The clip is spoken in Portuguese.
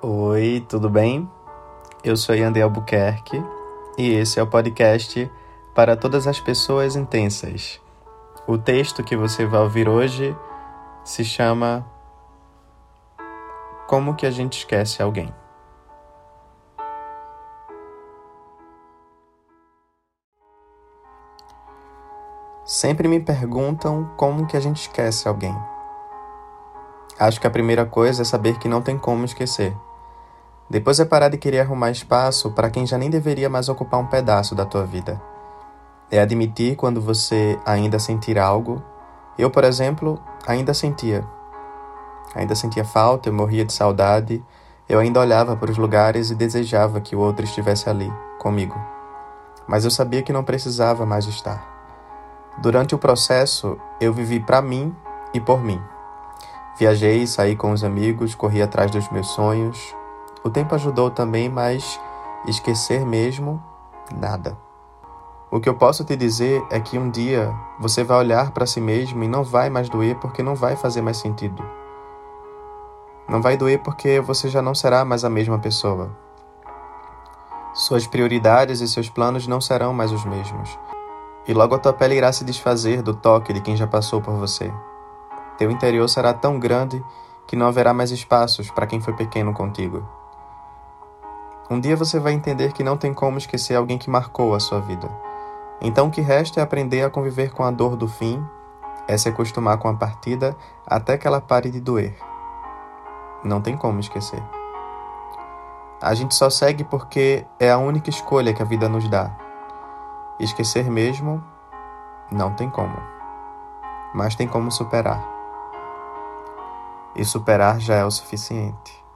Oi, tudo bem? Eu sou Yandel Albuquerque e esse é o podcast para todas as pessoas intensas. O texto que você vai ouvir hoje se chama Como que a gente esquece alguém? Sempre me perguntam como que a gente esquece alguém. Acho que a primeira coisa é saber que não tem como esquecer. Depois é parar de querer arrumar espaço para quem já nem deveria mais ocupar um pedaço da tua vida. É admitir quando você ainda sentir algo. Eu, por exemplo, ainda sentia. Ainda sentia falta, eu morria de saudade. Eu ainda olhava para os lugares e desejava que o outro estivesse ali, comigo. Mas eu sabia que não precisava mais estar. Durante o processo, eu vivi para mim e por mim. Viajei, saí com os amigos, corri atrás dos meus sonhos, o tempo ajudou também, mas esquecer mesmo, nada. O que eu posso te dizer é que um dia você vai olhar para si mesmo e não vai mais doer porque não vai fazer mais sentido. Não vai doer porque você já não será mais a mesma pessoa. Suas prioridades e seus planos não serão mais os mesmos. E logo a tua pele irá se desfazer do toque de quem já passou por você. Teu interior será tão grande que não haverá mais espaços para quem foi pequeno contigo. Um dia você vai entender que não tem como esquecer alguém que marcou a sua vida. Então o que resta é aprender a conviver com a dor do fim, é se acostumar com a partida até que ela pare de doer. Não tem como esquecer. A gente só segue porque é a única escolha que a vida nos dá. Esquecer mesmo, não tem como. Mas tem como superar. E superar já é o suficiente.